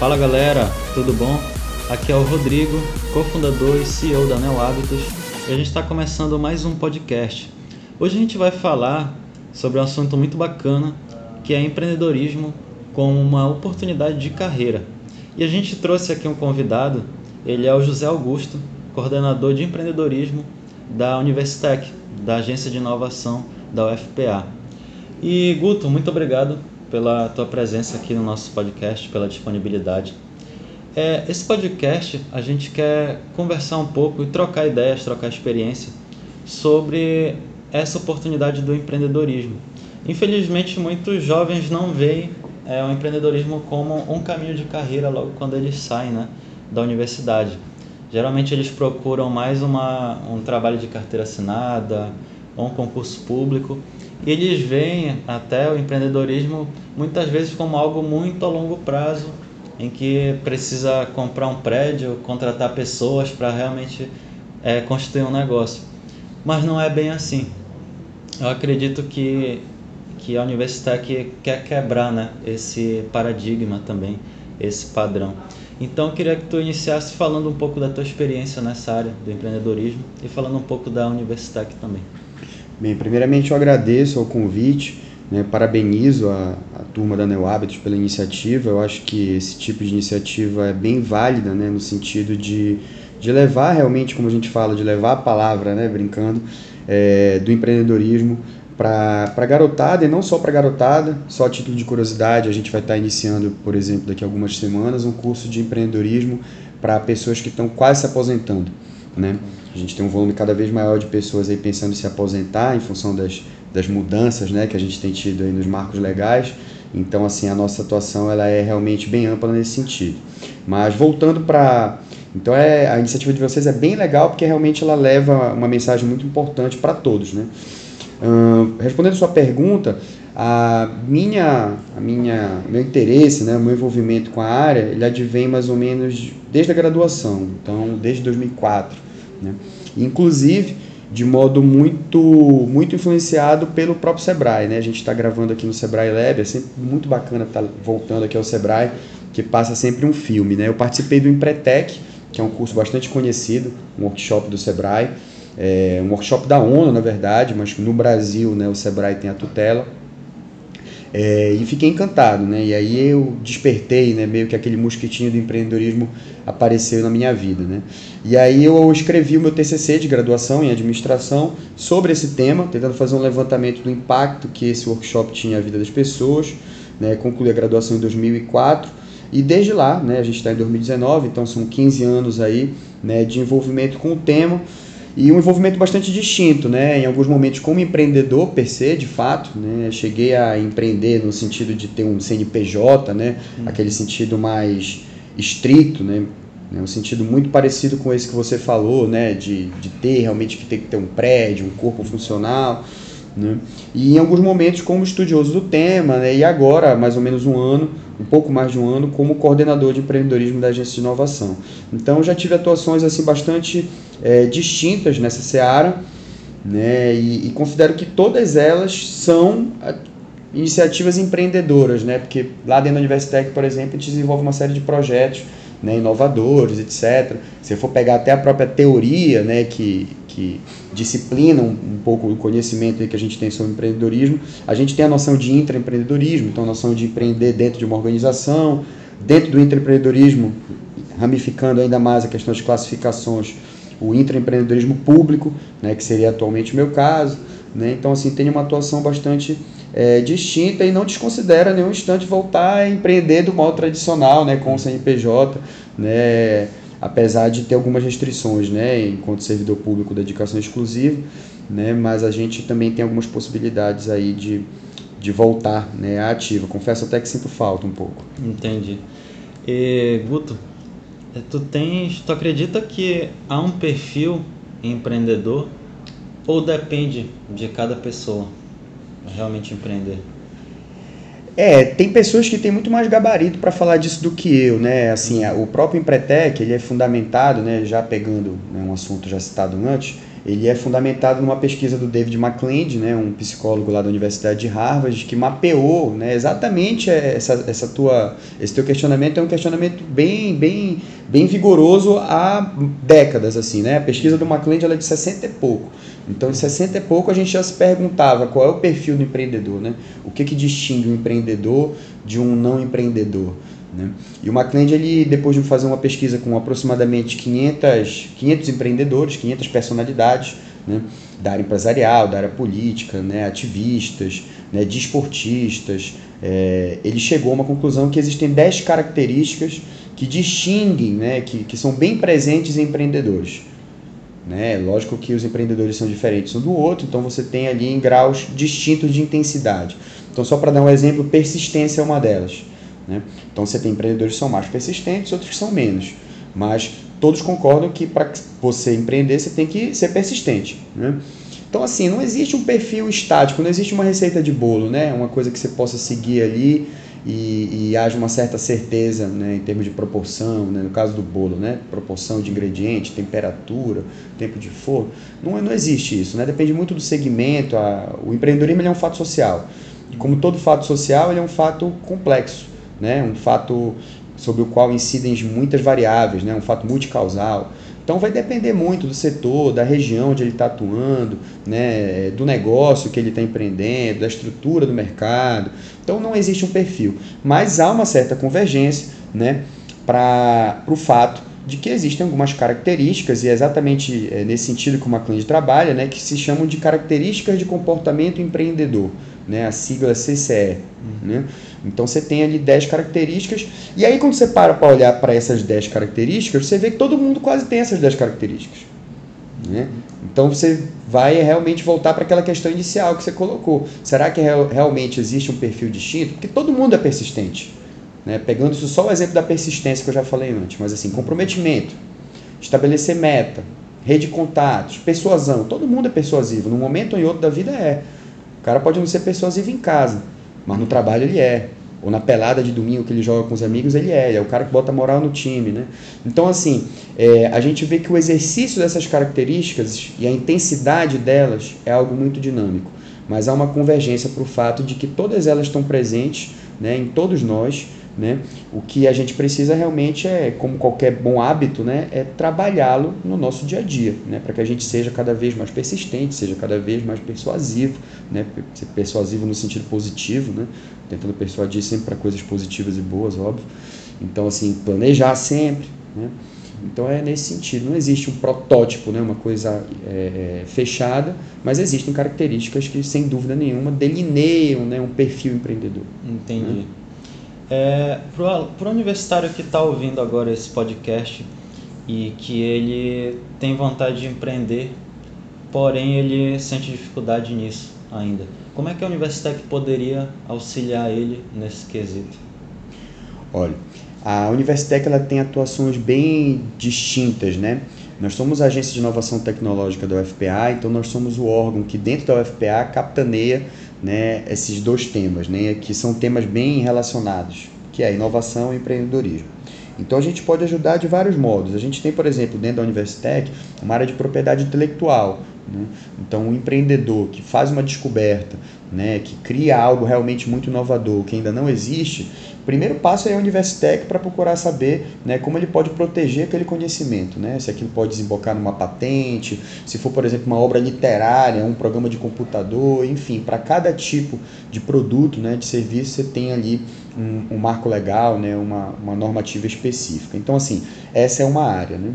Fala galera, tudo bom? Aqui é o Rodrigo, cofundador e CEO da Neo Hábitos, e a gente está começando mais um podcast. Hoje a gente vai falar sobre um assunto muito bacana que é empreendedorismo como uma oportunidade de carreira. E a gente trouxe aqui um convidado, ele é o José Augusto, coordenador de empreendedorismo da Universitec, da Agência de Inovação da UFPA. E Guto, muito obrigado pela tua presença aqui no nosso podcast, pela disponibilidade. É, esse podcast a gente quer conversar um pouco e trocar ideias, trocar experiência sobre essa oportunidade do empreendedorismo. Infelizmente, muitos jovens não veem é, o empreendedorismo como um caminho de carreira logo quando eles saem né, da universidade. Geralmente eles procuram mais uma, um trabalho de carteira assinada ou um concurso público e eles veem até o empreendedorismo muitas vezes como algo muito a longo prazo, em que precisa comprar um prédio, contratar pessoas para realmente é, construir um negócio. Mas não é bem assim. Eu acredito que, que a Universidade quer quebrar né, esse paradigma também, esse padrão. Então eu queria que tu iniciasse falando um pouco da tua experiência nessa área do empreendedorismo e falando um pouco da Universitec também. Bem, primeiramente eu agradeço o convite, né, parabenizo a, a turma da Neo Hábitos pela iniciativa. Eu acho que esse tipo de iniciativa é bem válida, né, no sentido de, de levar realmente, como a gente fala, de levar a palavra, né, brincando, é, do empreendedorismo para garotada, e não só para garotada, só a título de curiosidade, a gente vai estar tá iniciando, por exemplo, daqui a algumas semanas, um curso de empreendedorismo para pessoas que estão quase se aposentando. Né? A gente tem um volume cada vez maior de pessoas aí pensando em se aposentar em função das, das mudanças né, que a gente tem tido aí nos marcos legais. Então, assim, a nossa atuação ela é realmente bem ampla nesse sentido. Mas voltando para... Então, é, a iniciativa de vocês é bem legal porque realmente ela leva uma mensagem muito importante para todos, né? Uh, respondendo sua pergunta, a minha, a minha, meu interesse, né, meu envolvimento com a área, ele advém mais ou menos desde a graduação, então desde 2004, né? Inclusive de modo muito muito influenciado pelo próprio Sebrae, né? A gente está gravando aqui no Sebrae Lab, é sempre muito bacana estar tá voltando aqui ao Sebrae, que passa sempre um filme, né? Eu participei do Empretec, que é um curso bastante conhecido, um workshop do Sebrae, é um workshop da ONU, na verdade, mas no Brasil, né, o Sebrae tem a tutela. É, e fiquei encantado, né? E aí eu despertei, né? Meio que aquele mosquitinho do empreendedorismo apareceu na minha vida, né? E aí eu escrevi o meu TCC de graduação em administração sobre esse tema, tentando fazer um levantamento do impacto que esse workshop tinha na vida das pessoas, né? Concluí a graduação em 2004 e desde lá, né? A gente está em 2019, então são 15 anos aí, né? De envolvimento com o tema e um envolvimento bastante distinto, né? Em alguns momentos como empreendedor per se, de fato, né? Cheguei a empreender no sentido de ter um CNPJ, né? Uhum. Aquele sentido mais estrito, né? Um sentido muito parecido com esse que você falou, né? De, de ter realmente que ter que ter um prédio, um corpo funcional, né? E em alguns momentos como estudioso do tema, né? E agora, mais ou menos um ano, um pouco mais de um ano, como coordenador de empreendedorismo da agência de inovação. Então já tive atuações assim bastante é, distintas nessa seara, né? E, e, considero que todas elas são iniciativas empreendedoras, né? Porque lá dentro da Universitec, por exemplo, a gente desenvolve uma série de projetos né, inovadores, etc. Se for pegar até a própria teoria, né, que, que disciplina um, pouco o conhecimento que a gente tem sobre empreendedorismo, a gente tem a noção de intraempreendedorismo, então a noção de empreender dentro de uma organização, dentro do intraempreendedorismo, ramificando ainda mais a questão de classificações, o intraempreendedorismo público, né, que seria atualmente o meu caso. Né? Então, assim, tem uma atuação bastante é, distinta e não desconsidera nenhum instante voltar a empreender do modo tradicional, né, com o CNPJ, né, apesar de ter algumas restrições, né, enquanto servidor público da dedicação exclusiva, né, mas a gente também tem algumas possibilidades aí de, de voltar né, à ativa. Confesso até que sinto falta um pouco. Entendi. E, Guto, é, tu tens, tu acredita que há um perfil empreendedor ou depende de cada pessoa realmente empreender? É, tem pessoas que têm muito mais gabarito para falar disso do que eu, né? Assim, o próprio Empretec, ele é fundamentado, né, já pegando né, um assunto já citado antes, ele é fundamentado numa pesquisa do David McClend, né, um psicólogo lá da Universidade de Harvard, que mapeou né, exatamente essa, essa tua, esse teu questionamento é um questionamento bem, bem, bem vigoroso há décadas. assim, né? A pesquisa do McClend ela é de 60 e pouco. Então, em 60 e pouco, a gente já se perguntava qual é o perfil do empreendedor, né? o que, que distingue um empreendedor de um não empreendedor. Né? E o McLeod, ele, depois de fazer uma pesquisa com aproximadamente 500, 500 empreendedores, 500 personalidades né? da área empresarial, da área política, né? ativistas, né? desportistas, é, ele chegou a uma conclusão que existem 10 características que distinguem, né? que, que são bem presentes em empreendedores. Né? Lógico que os empreendedores são diferentes um do outro, então você tem ali em graus distintos de intensidade. Então, só para dar um exemplo, persistência é uma delas. Né? Então você tem empreendedores que são mais persistentes, outros que são menos. Mas todos concordam que para você empreender você tem que ser persistente. Né? Então, assim, não existe um perfil estático, não existe uma receita de bolo, né? uma coisa que você possa seguir ali e, e haja uma certa certeza né, em termos de proporção, né, no caso do bolo, né, proporção de ingrediente, temperatura, tempo de forno. Não, não existe isso, né? depende muito do segmento. A, o empreendedorismo é um fato social. E como todo fato social, ele é um fato complexo né? um fato sobre o qual incidem muitas variáveis, né? um fato multicausal. Então vai depender muito do setor, da região onde ele está atuando, né? do negócio que ele está empreendendo, da estrutura do mercado. Então não existe um perfil, mas há uma certa convergência né? para o fato de que existem algumas características, e é exatamente é, nesse sentido que o McLean trabalha, né, que se chamam de características de comportamento empreendedor, né, a sigla CCE. Uhum. Né? Então você tem ali 10 características, e aí quando você para para olhar para essas 10 características, você vê que todo mundo quase tem essas 10 características. Né? Então você vai realmente voltar para aquela questão inicial que você colocou. Será que realmente existe um perfil distinto? Porque todo mundo é persistente. Né? Pegando isso só o exemplo da persistência que eu já falei antes, mas assim, comprometimento, estabelecer meta, rede de contatos, persuasão, todo mundo é persuasivo, num momento ou em outro da vida é. O cara pode não ser persuasivo em casa, mas no trabalho ele é. Ou na pelada de domingo que ele joga com os amigos, ele é. Ele é o cara que bota moral no time, né? Então, assim, é, a gente vê que o exercício dessas características e a intensidade delas é algo muito dinâmico. Mas há uma convergência para o fato de que todas elas estão presentes né, em todos nós né? O que a gente precisa realmente é, como qualquer bom hábito, né, é trabalhá-lo no nosso dia a dia, né, para que a gente seja cada vez mais persistente, seja cada vez mais persuasivo, né, ser persuasivo no sentido positivo, né, tentando persuadir sempre para coisas positivas e boas, óbvio. Então, assim, planejar sempre, né? Então é nesse sentido, não existe um protótipo, né, uma coisa é, é fechada, mas existem características que, sem dúvida nenhuma, delineiam né, um perfil empreendedor. Entendi. Né? É, para o universitário que está ouvindo agora esse podcast e que ele tem vontade de empreender, porém ele sente dificuldade nisso ainda, como é que a Universitec poderia auxiliar ele nesse quesito? Olha, a Universitec ela tem atuações bem distintas, né? Nós somos a agência de inovação tecnológica da UFPA, então nós somos o órgão que dentro da UFPA capitaneia né, esses dois temas, né, que são temas bem relacionados, que é inovação e empreendedorismo. Então a gente pode ajudar de vários modos. A gente tem, por exemplo, dentro da Universitec, uma área de propriedade intelectual. Né? Então, um empreendedor que faz uma descoberta, né, que cria algo realmente muito inovador, que ainda não existe, o primeiro passo é a Universitec para procurar saber né, como ele pode proteger aquele conhecimento, né? se aquilo pode desembocar numa patente, se for, por exemplo, uma obra literária, um programa de computador, enfim, para cada tipo de produto, né, de serviço, você tem ali um, um marco legal, né, uma, uma normativa específica. Então, assim, essa é uma área. Né?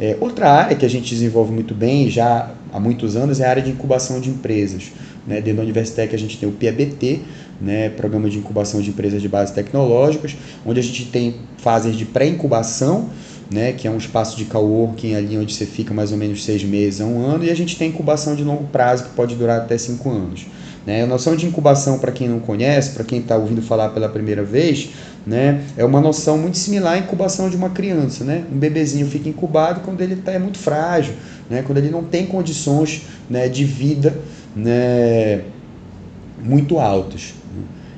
É, outra área que a gente desenvolve muito bem já há muitos anos é a área de incubação de empresas. Né? Dentro da Universitec a gente tem o PABT, né, programa de incubação de empresas de base tecnológicas, onde a gente tem fases de pré-incubação, né, que é um espaço de coworking ali onde você fica mais ou menos seis meses a um ano, e a gente tem incubação de longo prazo que pode durar até cinco anos. Né? A noção de incubação, para quem não conhece, para quem está ouvindo falar pela primeira vez, né, é uma noção muito similar à incubação de uma criança. Né? Um bebezinho fica incubado quando ele tá, é muito frágil, né, quando ele não tem condições né, de vida né, muito altas.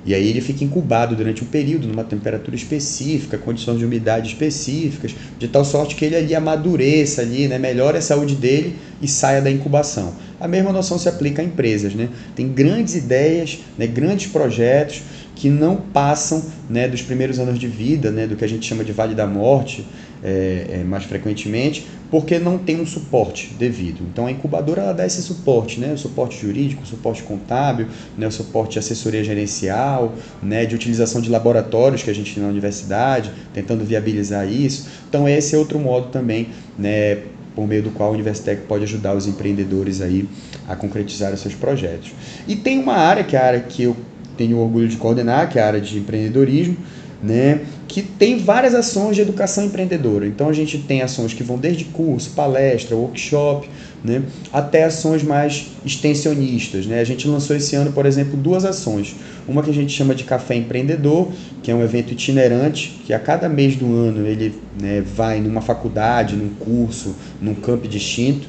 E aí ele fica incubado durante um período, numa temperatura específica, condições de umidade específicas, de tal sorte que ele ali amadureça ali, né, melhore a saúde dele e saia da incubação. A mesma noção se aplica a empresas, né? Tem grandes ideias, né, grandes projetos que não passam né, dos primeiros anos de vida, né, do que a gente chama de vale da morte, é, é, mais frequentemente, porque não tem um suporte devido. Então a incubadora ela dá esse suporte, né? o suporte jurídico, o suporte contábil, né? o suporte de assessoria gerencial, né? de utilização de laboratórios que a gente tem na universidade, tentando viabilizar isso. Então esse é outro modo também, né? por meio do qual a Universitec pode ajudar os empreendedores aí a concretizar os seus projetos. E tem uma área que é a área que eu tenho orgulho de coordenar, que é a área de empreendedorismo, né? que tem várias ações de educação empreendedora. Então a gente tem ações que vão desde curso, palestra, workshop, né, até ações mais extensionistas. Né? A gente lançou esse ano, por exemplo, duas ações. Uma que a gente chama de Café Empreendedor, que é um evento itinerante, que a cada mês do ano ele né, vai numa faculdade, num curso, num campo distinto,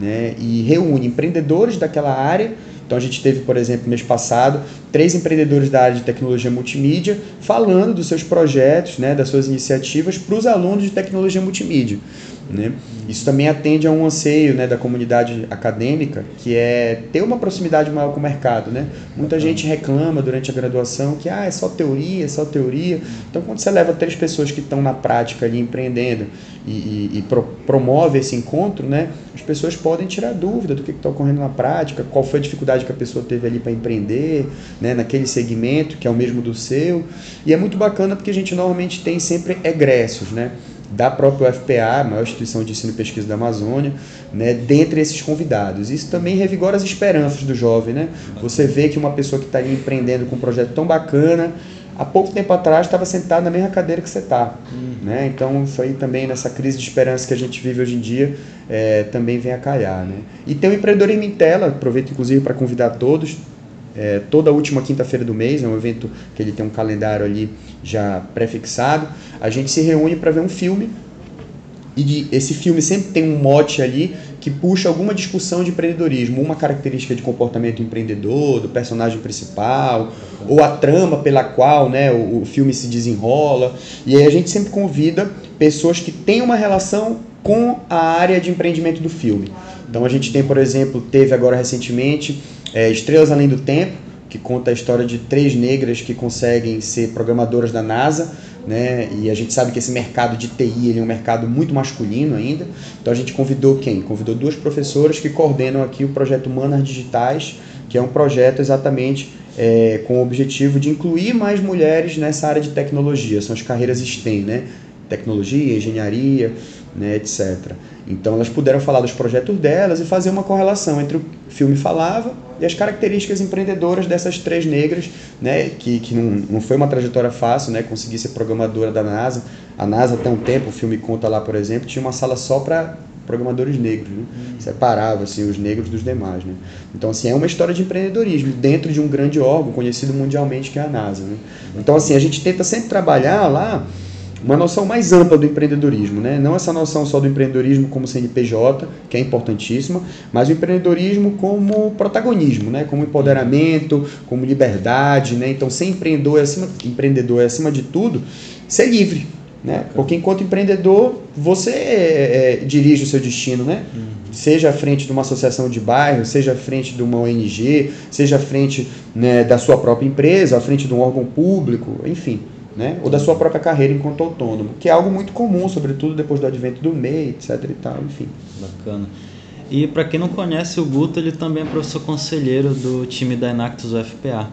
né, e reúne empreendedores daquela área então a gente teve, por exemplo, mês passado, três empreendedores da área de tecnologia multimídia falando dos seus projetos, né, das suas iniciativas para os alunos de tecnologia multimídia. Né? Isso também atende a um anseio né, da comunidade acadêmica, que é ter uma proximidade maior com o mercado. Né? Muita gente reclama durante a graduação que ah, é só teoria, é só teoria. Então, quando você leva três pessoas que estão na prática ali empreendendo e, e, e pro, promove esse encontro, né, as pessoas podem tirar dúvida do que está ocorrendo na prática, qual foi a dificuldade que a pessoa teve ali para empreender, né, naquele segmento que é o mesmo do seu. E é muito bacana porque a gente normalmente tem sempre egressos, né? Da própria UFPA, a maior instituição de ensino e pesquisa da Amazônia, né, dentre esses convidados. Isso também revigora as esperanças do jovem. Né? Você vê que uma pessoa que está ali empreendendo com um projeto tão bacana, há pouco tempo atrás estava sentado na mesma cadeira que você está. Uhum. Né? Então, isso aí também, nessa crise de esperança que a gente vive hoje em dia, é, também vem a calhar. Né? E tem o Empreendedorismo em Tela, aproveito inclusive para convidar todos, é, toda última quinta-feira do mês, é um evento que ele tem um calendário ali já pré-fixado. A gente se reúne para ver um filme e de, esse filme sempre tem um mote ali que puxa alguma discussão de empreendedorismo, uma característica de comportamento empreendedor, do personagem principal, ou a trama pela qual né, o, o filme se desenrola. E aí a gente sempre convida pessoas que têm uma relação com a área de empreendimento do filme. Então a gente tem, por exemplo, teve agora recentemente é, Estrelas Além do Tempo, que conta a história de três negras que conseguem ser programadoras da NASA, né? E a gente sabe que esse mercado de TI ele é um mercado muito masculino ainda. Então a gente convidou quem? Convidou duas professoras que coordenam aqui o projeto Manas Digitais, que é um projeto exatamente é, com o objetivo de incluir mais mulheres nessa área de tecnologia. São as carreiras STEM, né? Tecnologia, engenharia, né, etc. Então elas puderam falar dos projetos delas e fazer uma correlação entre o filme falava e as características empreendedoras dessas três negras, né, que, que não, não foi uma trajetória fácil, né, conseguir ser programadora da NASA. A NASA até um tempo, o filme conta lá, por exemplo, tinha uma sala só para programadores negros, né? Uhum. separava assim os negros dos demais, né? Então assim é uma história de empreendedorismo dentro de um grande órgão conhecido mundialmente que é a NASA, né? Então assim a gente tenta sempre trabalhar lá uma noção mais ampla do empreendedorismo, né? não essa noção só do empreendedorismo como CNPJ, que é importantíssima, mas o empreendedorismo como protagonismo, né? como empoderamento, como liberdade. Né? Então, ser empreendedor é, acima, empreendedor é, acima de tudo, ser livre. Né? Porque enquanto empreendedor, você é, é, dirige o seu destino, né? Uhum. Seja à frente de uma associação de bairro, seja à frente de uma ONG, seja à frente né, da sua própria empresa, à frente de um órgão público, enfim né? ou da sua própria carreira enquanto autônomo, que é algo muito comum, sobretudo depois do advento do MEI, etc. e tal, enfim. Bacana. E para quem não conhece, o Guto ele também é professor conselheiro do time da Enactus UFPA.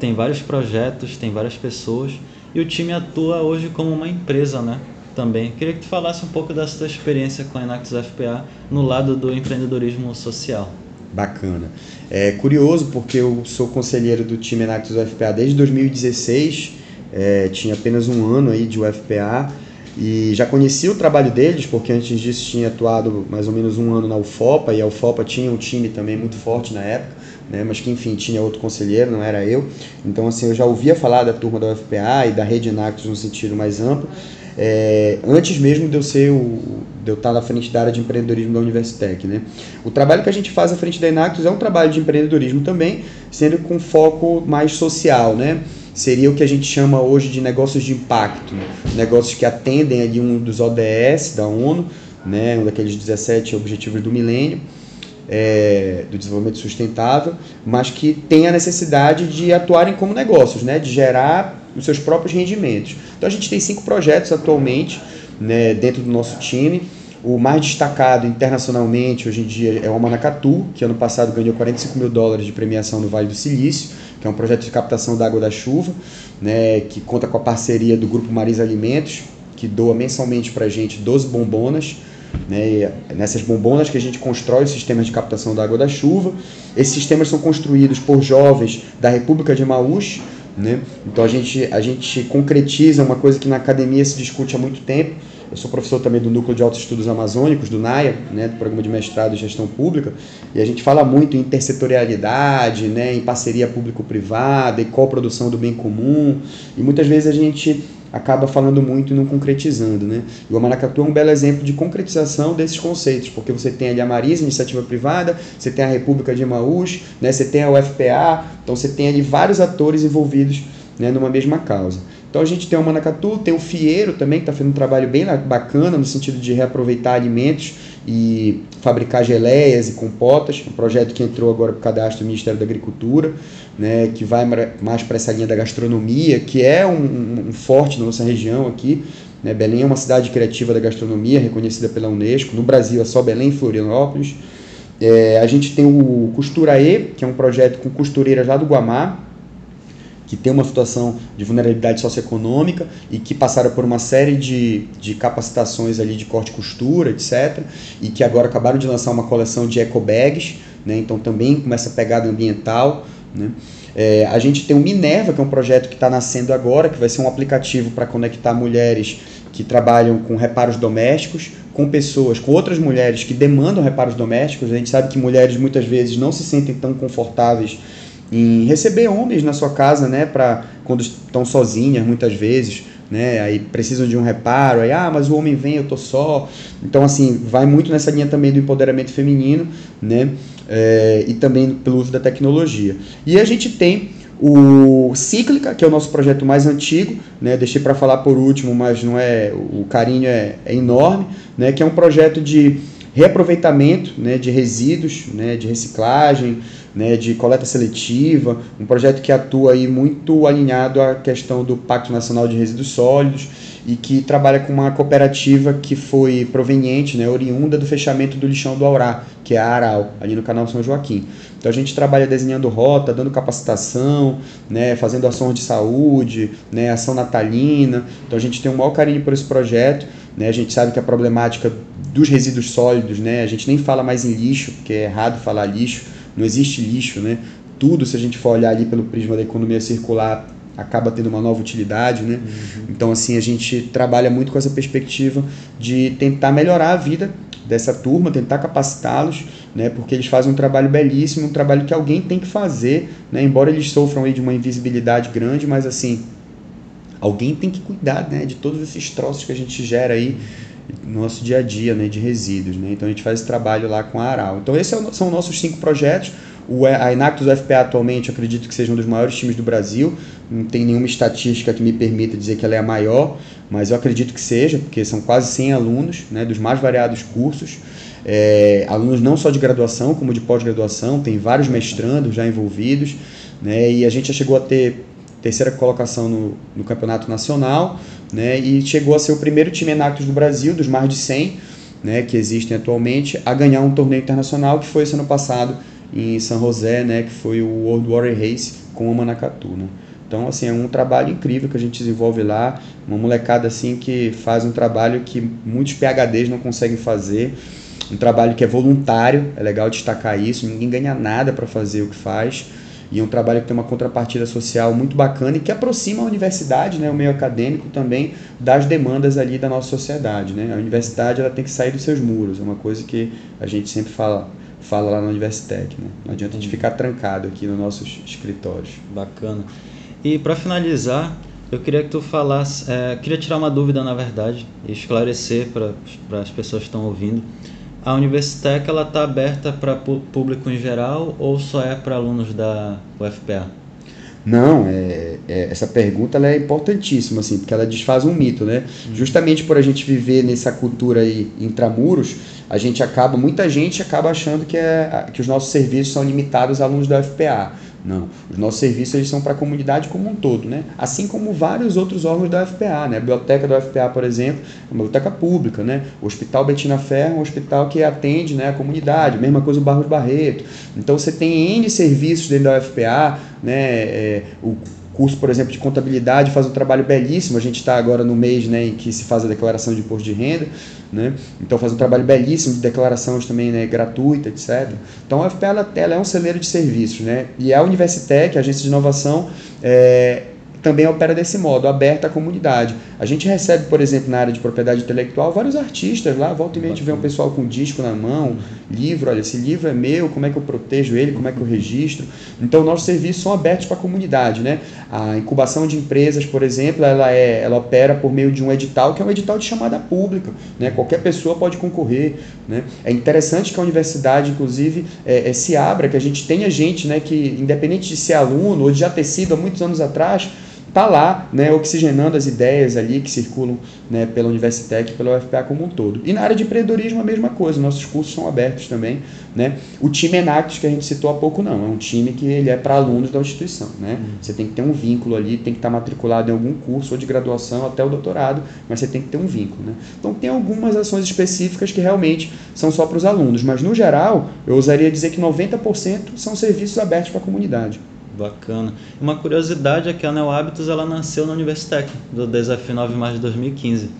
Tem vários projetos, tem várias pessoas e o time atua hoje como uma empresa, né? Também. Queria que tu falasse um pouco dessa tua experiência com a Enactus UFPA no lado do empreendedorismo social. Bacana. É curioso porque eu sou conselheiro do time Enactus UFPA desde 2016 é, tinha apenas um ano aí de UFPA e já conhecia o trabalho deles, porque antes disso tinha atuado mais ou menos um ano na UFOPA, e a UFOPA tinha um time também muito forte na época, né, mas que enfim tinha outro conselheiro, não era eu. Então assim, eu já ouvia falar da turma da UFPA e da rede Enactus no sentido mais amplo, é, antes mesmo de eu ser o, de eu estar na frente da área de empreendedorismo da Universitec. Né? O trabalho que a gente faz à frente da Enactus é um trabalho de empreendedorismo também, sendo com foco mais social, né? Seria o que a gente chama hoje de negócios de impacto, né? negócios que atendem ali um dos ODS da ONU, né, um daqueles 17 objetivos do milênio, é, do desenvolvimento sustentável, mas que tem a necessidade de atuarem como negócios, né, de gerar os seus próprios rendimentos. Então a gente tem cinco projetos atualmente né, dentro do nosso time. O mais destacado internacionalmente hoje em dia é o Manacatu, que ano passado ganhou 45 mil dólares de premiação no Vale do Silício, que é um projeto de captação da água da chuva, né, que conta com a parceria do Grupo Marisa Alimentos, que doa mensalmente para a gente 12 bombonas né? nessas bombonas que a gente constrói os sistemas de captação da água da chuva. Esses sistemas são construídos por jovens da República de Maús. Né? Então a gente, a gente concretiza uma coisa que na academia se discute há muito tempo. Eu sou professor também do Núcleo de Altos Estudos Amazônicos, do NAIA, né, do Programa de Mestrado em Gestão Pública, e a gente fala muito em intersetorialidade, né, em parceria público-privada, em coprodução do bem comum, e muitas vezes a gente acaba falando muito e não concretizando, né? E o Amaracatu é um belo exemplo de concretização desses conceitos, porque você tem ali a Marisa, iniciativa privada, você tem a República de Maús, né? Você tem a UFPA, então você tem ali vários atores envolvidos né, numa mesma causa. Então a gente tem o Manacatu, tem o Fieiro também, que está fazendo um trabalho bem bacana no sentido de reaproveitar alimentos e fabricar geleias e compotas, um projeto que entrou agora para o cadastro do Ministério da Agricultura, né, que vai mais para essa linha da gastronomia, que é um, um forte na nossa região aqui. Né? Belém é uma cidade criativa da gastronomia, reconhecida pela Unesco. No Brasil é só Belém e Florianópolis. É, a gente tem o Costuraê, que é um projeto com costureiras lá do Guamá, que tem uma situação de vulnerabilidade socioeconômica e que passaram por uma série de, de capacitações ali de corte e costura, etc. E que agora acabaram de lançar uma coleção de eco bags, né? então também com essa pegada ambiental. Né? É, a gente tem o Minerva, que é um projeto que está nascendo agora, que vai ser um aplicativo para conectar mulheres que trabalham com reparos domésticos com pessoas, com outras mulheres que demandam reparos domésticos. A gente sabe que mulheres muitas vezes não se sentem tão confortáveis em receber homens na sua casa, né, para quando estão sozinhas muitas vezes, né, aí precisam de um reparo, aí ah, mas o homem vem, eu tô só. Então assim, vai muito nessa linha também do empoderamento feminino, né, é, e também pelo uso da tecnologia. E a gente tem o Cíclica, que é o nosso projeto mais antigo, né, deixei para falar por último, mas não é, o carinho é, é enorme, né, que é um projeto de reaproveitamento né, de resíduos, né, de reciclagem, né, de coleta seletiva, um projeto que atua aí muito alinhado à questão do Pacto Nacional de Resíduos Sólidos e que trabalha com uma cooperativa que foi proveniente, né, oriunda do fechamento do lixão do Aurá, que é a Aral, ali no canal São Joaquim. Então a gente trabalha desenhando rota, dando capacitação, né, fazendo ações de saúde, né, ação natalina. Então a gente tem um maior carinho por esse projeto. Né, a gente sabe que a problemática dos resíduos sólidos, né, a gente nem fala mais em lixo, porque é errado falar lixo, não existe lixo, né? Tudo, se a gente for olhar ali pelo prisma da economia circular, acaba tendo uma nova utilidade, né? Uhum. Então, assim, a gente trabalha muito com essa perspectiva de tentar melhorar a vida dessa turma, tentar capacitá-los, né? Porque eles fazem um trabalho belíssimo, um trabalho que alguém tem que fazer, né? Embora eles sofram aí de uma invisibilidade grande, mas assim, alguém tem que cuidar, né? De todos esses troços que a gente gera aí no nosso dia a dia né, de resíduos. Né? Então a gente faz esse trabalho lá com a Aral. Então esses é são nossos cinco projetos. O, a Enactus UFPA atualmente acredito que seja um dos maiores times do Brasil. Não tem nenhuma estatística que me permita dizer que ela é a maior, mas eu acredito que seja, porque são quase 100 alunos né, dos mais variados cursos. É, alunos não só de graduação, como de pós-graduação, tem vários mestrandos já envolvidos. Né, e a gente já chegou a ter terceira colocação no, no campeonato nacional, né, e chegou a ser o primeiro time Enactus do Brasil, dos mais de 100 né, que existem atualmente, a ganhar um torneio internacional que foi esse ano passado em São José, né, que foi o World Warrior Race com o Manacatu. Né. Então, assim, é um trabalho incrível que a gente desenvolve lá, uma molecada assim que faz um trabalho que muitos PHDs não conseguem fazer, um trabalho que é voluntário, é legal destacar isso, ninguém ganha nada para fazer o que faz, e é um trabalho que tem uma contrapartida social muito bacana e que aproxima a universidade, né, o meio acadêmico também das demandas ali da nossa sociedade, né? A universidade ela tem que sair dos seus muros, é uma coisa que a gente sempre fala fala lá na Universitec, né? Não adianta a gente ficar trancado aqui nos nossos escritórios. Bacana. E para finalizar, eu queria que tu falasse, é, queria tirar uma dúvida na verdade e esclarecer para as pessoas que estão ouvindo a Universitec ela está aberta para público em geral ou só é para alunos da UFPA? Não, é, é, essa pergunta é importantíssima, assim, porque ela desfaz um mito, né? Uhum. Justamente por a gente viver nessa cultura aí intramuros, a gente acaba, muita gente acaba achando que, é, que os nossos serviços são limitados a alunos da FPA. Não, os nossos serviços eles são para a comunidade como um todo, né? Assim como vários outros órgãos da UFPA, né? A biblioteca da UFPA, por exemplo, é uma biblioteca pública, né? O Hospital Betina Ferro é um hospital que atende né, a comunidade, mesma coisa o Barros Barreto. Então você tem N serviços dentro da UFPA, né? É, o curso, por exemplo, de contabilidade faz um trabalho belíssimo. A gente está agora no mês né, em que se faz a declaração de imposto de renda, né? então faz um trabalho belíssimo de declarações também né, gratuita, etc. Então a FPA ela, ela é um celeiro de serviços. Né? E a Universitec, a agência de inovação, é, também opera desse modo, aberta à comunidade. A gente recebe, por exemplo, na área de propriedade intelectual, vários artistas lá, volta e meia a gente vê um pessoal com disco na mão, livro, olha, esse livro é meu, como é que eu protejo ele, como é que eu registro. Então, nossos serviços são abertos para a comunidade, né? A incubação de empresas, por exemplo, ela, é, ela opera por meio de um edital, que é um edital de chamada pública, né? Qualquer pessoa pode concorrer, né? É interessante que a universidade, inclusive, é, é, se abra, que a gente tenha gente, né, que independente de ser aluno ou de já ter sido há muitos anos atrás, está lá, né, oxigenando as ideias ali que circulam né, pela Universitec e pela UFPA como um todo. E na área de empreendedorismo a mesma coisa, nossos cursos são abertos também. Né? O time Enactus que a gente citou há pouco não, é um time que ele é para alunos da instituição. Né? Uhum. Você tem que ter um vínculo ali, tem que estar tá matriculado em algum curso ou de graduação até o doutorado, mas você tem que ter um vínculo. Né? Então tem algumas ações específicas que realmente são só para os alunos, mas no geral eu ousaria dizer que 90% são serviços abertos para a comunidade. Bacana. Uma curiosidade é que a Neo Hábitos ela nasceu na Universitec, do Desafio 9 de março de 2015.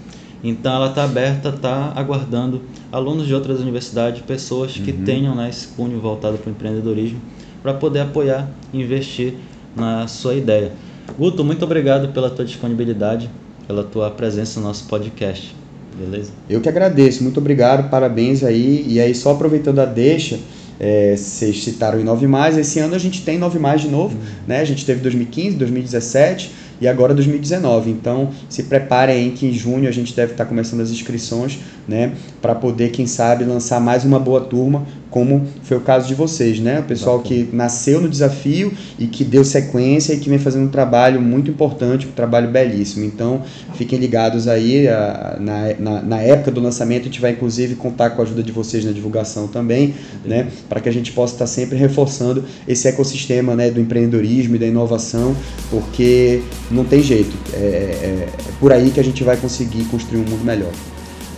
Então ela está aberta, está aguardando alunos de outras universidades, pessoas que uhum. tenham né, esse cunho voltado para o empreendedorismo, para poder apoiar e investir na sua ideia. Guto, muito obrigado pela tua disponibilidade, pela tua presença no nosso podcast. Beleza? Eu que agradeço, muito obrigado, parabéns aí. E aí, só aproveitando a deixa, é, vocês citaram em 9 mais, esse ano a gente tem 9 mais de novo, uhum. né? A gente teve 2015, 2017 e agora 2019. Então, se preparem que em junho a gente deve estar começando as inscrições, né, para poder, quem sabe, lançar mais uma boa turma como foi o caso de vocês, né? O pessoal que nasceu no desafio e que deu sequência e que vem fazendo um trabalho muito importante, um trabalho belíssimo. Então, fiquem ligados aí, a, na, na, na, época do lançamento, a gente vai inclusive contar com a ajuda de vocês na divulgação também, né? Para que a gente possa estar sempre reforçando esse ecossistema né, do empreendedorismo e da inovação, porque não tem jeito. É, é, é por aí que a gente vai conseguir construir um mundo melhor.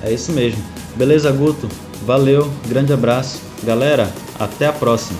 É isso mesmo. Beleza, Guto? Valeu, grande abraço. Galera, até a próxima.